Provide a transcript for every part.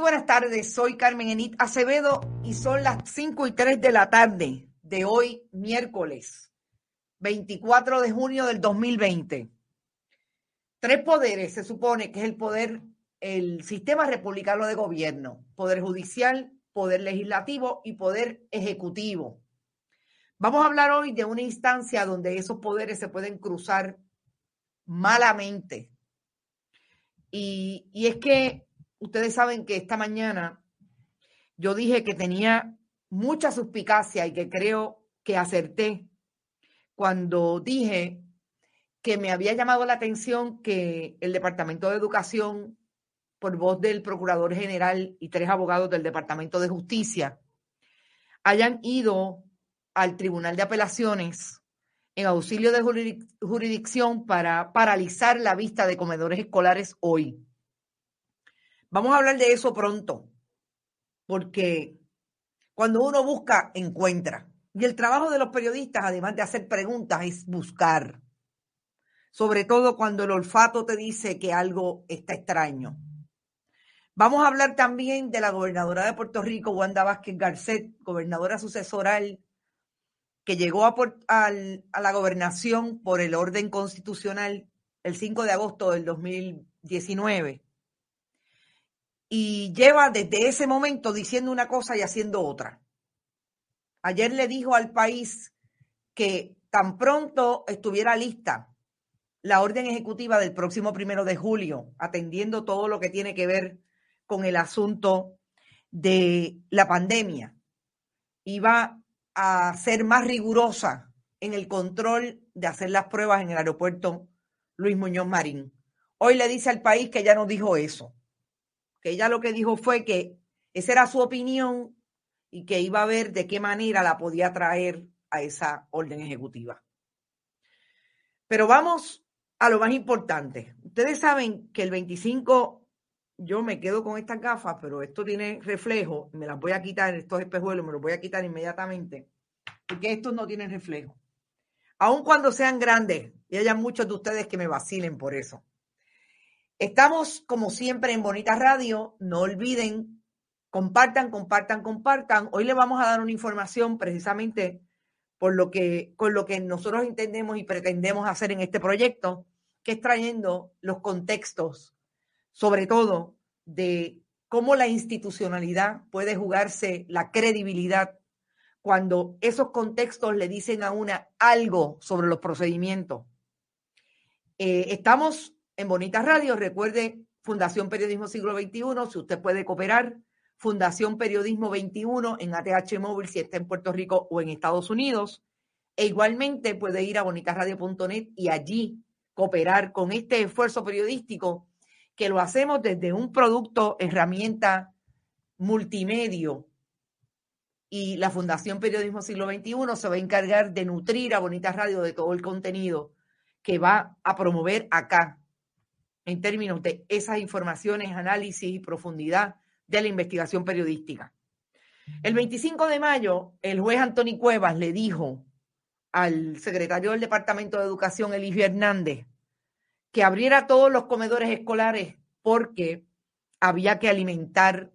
Tardes, soy Carmen Enit Acevedo y son las 5 y 3 de la tarde de hoy, miércoles 24 de junio del 2020. Tres poderes se supone que es el poder, el sistema republicano de gobierno, poder judicial, poder legislativo y poder ejecutivo. Vamos a hablar hoy de una instancia donde esos poderes se pueden cruzar malamente. Y, y es que ustedes saben que esta mañana yo dije que tenía mucha suspicacia y que creo que acerté cuando dije que me había llamado la atención que el Departamento de Educación, por voz del Procurador General y tres abogados del Departamento de Justicia, hayan ido al Tribunal de Apelaciones en auxilio de jurisdicción para paralizar la vista de comedores escolares hoy. Vamos a hablar de eso pronto, porque cuando uno busca, encuentra. Y el trabajo de los periodistas, además de hacer preguntas, es buscar. Sobre todo cuando el olfato te dice que algo está extraño. Vamos a hablar también de la gobernadora de Puerto Rico, Wanda Vázquez Garcet, gobernadora sucesoral, que llegó a, a la gobernación por el orden constitucional el 5 de agosto del 2019 y lleva desde ese momento diciendo una cosa y haciendo otra. Ayer le dijo al país que tan pronto estuviera lista la orden ejecutiva del próximo primero de julio, atendiendo todo lo que tiene que ver con el asunto de la pandemia, iba a ser más rigurosa en el control de hacer las pruebas en el aeropuerto Luis Muñoz Marín. Hoy le dice al país que ya no dijo eso que ella lo que dijo fue que esa era su opinión y que iba a ver de qué manera la podía traer a esa orden ejecutiva. Pero vamos a lo más importante. Ustedes saben que el 25, yo me quedo con estas gafas, pero esto tiene reflejo, me las voy a quitar, estos espejuelos me los voy a quitar inmediatamente, porque estos no tienen reflejo. Aun cuando sean grandes, y haya muchos de ustedes que me vacilen por eso. Estamos, como siempre, en Bonita Radio. No olviden, compartan, compartan, compartan. Hoy le vamos a dar una información precisamente por lo que, con lo que nosotros entendemos y pretendemos hacer en este proyecto, que es trayendo los contextos, sobre todo de cómo la institucionalidad puede jugarse la credibilidad cuando esos contextos le dicen a una algo sobre los procedimientos. Eh, estamos en Bonita Radio, recuerde Fundación Periodismo Siglo XXI, si usted puede cooperar, Fundación Periodismo 21 en ATH Móvil si está en Puerto Rico o en Estados Unidos. E igualmente puede ir a bonitasradio.net y allí cooperar con este esfuerzo periodístico que lo hacemos desde un producto, herramienta multimedio. Y la Fundación Periodismo Siglo XXI se va a encargar de nutrir a Bonitas Radio de todo el contenido que va a promover acá, en términos de esas informaciones, análisis y profundidad de la investigación periodística. El 25 de mayo, el juez Antonio Cuevas le dijo al secretario del Departamento de Educación, Eligio Hernández, que abriera todos los comedores escolares porque había que alimentar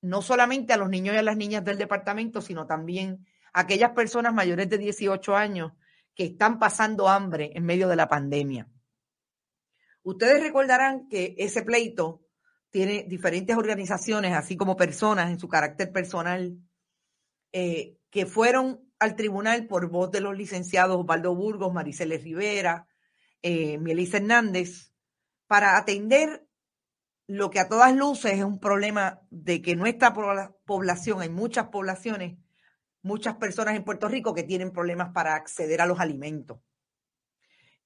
no solamente a los niños y a las niñas del departamento, sino también a aquellas personas mayores de 18 años que están pasando hambre en medio de la pandemia. Ustedes recordarán que ese pleito tiene diferentes organizaciones, así como personas en su carácter personal, eh, que fueron al tribunal por voz de los licenciados Osvaldo Burgos, Mariceles Rivera, eh, Mielisa Hernández, para atender lo que a todas luces es un problema de que nuestra población, hay muchas poblaciones, muchas personas en Puerto Rico que tienen problemas para acceder a los alimentos.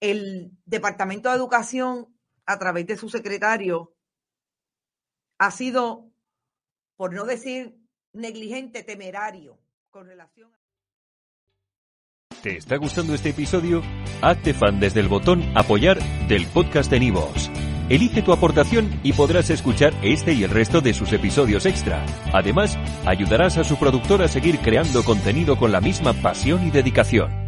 El Departamento de Educación, a través de su secretario, ha sido, por no decir negligente, temerario con relación a... ¿Te está gustando este episodio? Hazte fan desde el botón apoyar del podcast de Nivos. Elige tu aportación y podrás escuchar este y el resto de sus episodios extra. Además, ayudarás a su productor a seguir creando contenido con la misma pasión y dedicación.